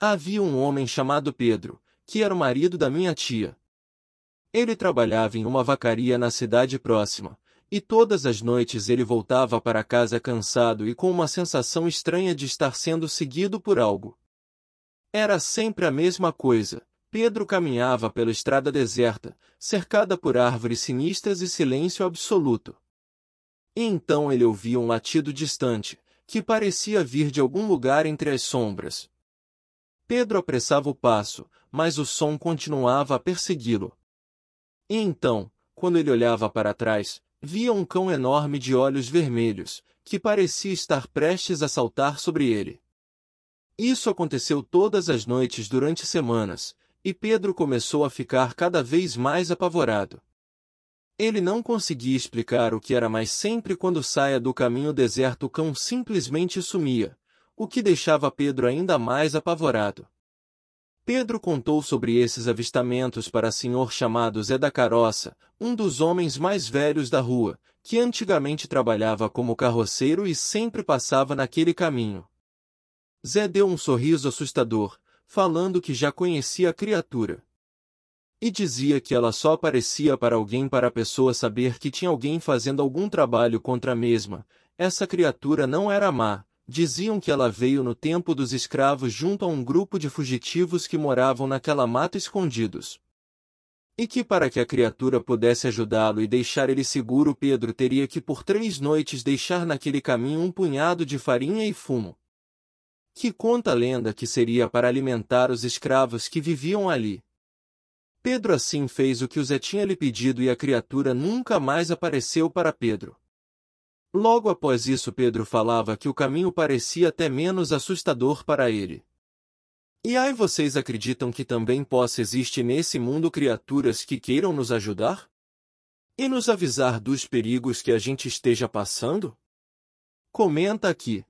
Havia um homem chamado Pedro, que era o marido da minha tia. Ele trabalhava em uma vacaria na cidade próxima, e todas as noites ele voltava para casa cansado e com uma sensação estranha de estar sendo seguido por algo. Era sempre a mesma coisa. Pedro caminhava pela estrada deserta, cercada por árvores sinistras e silêncio absoluto. E então ele ouvia um latido distante, que parecia vir de algum lugar entre as sombras. Pedro apressava o passo, mas o som continuava a persegui-lo. E então, quando ele olhava para trás, via um cão enorme de olhos vermelhos, que parecia estar prestes a saltar sobre ele. Isso aconteceu todas as noites durante semanas, e Pedro começou a ficar cada vez mais apavorado. Ele não conseguia explicar o que era mais sempre quando saia do caminho deserto o cão simplesmente sumia, o que deixava Pedro ainda mais apavorado. Pedro contou sobre esses avistamentos para senhor chamado Zé da Caroça, um dos homens mais velhos da rua, que antigamente trabalhava como carroceiro e sempre passava naquele caminho. Zé deu um sorriso assustador, falando que já conhecia a criatura. E dizia que ela só aparecia para alguém para a pessoa saber que tinha alguém fazendo algum trabalho contra a mesma. Essa criatura não era má, Diziam que ela veio no tempo dos escravos junto a um grupo de fugitivos que moravam naquela mata escondidos. E que para que a criatura pudesse ajudá-lo e deixar ele seguro Pedro teria que por três noites deixar naquele caminho um punhado de farinha e fumo. Que conta a lenda que seria para alimentar os escravos que viviam ali. Pedro assim fez o que o Zé tinha lhe pedido e a criatura nunca mais apareceu para Pedro. Logo após isso Pedro falava que o caminho parecia até menos assustador para ele. E aí vocês acreditam que também possa existir nesse mundo criaturas que queiram nos ajudar? E nos avisar dos perigos que a gente esteja passando? Comenta aqui.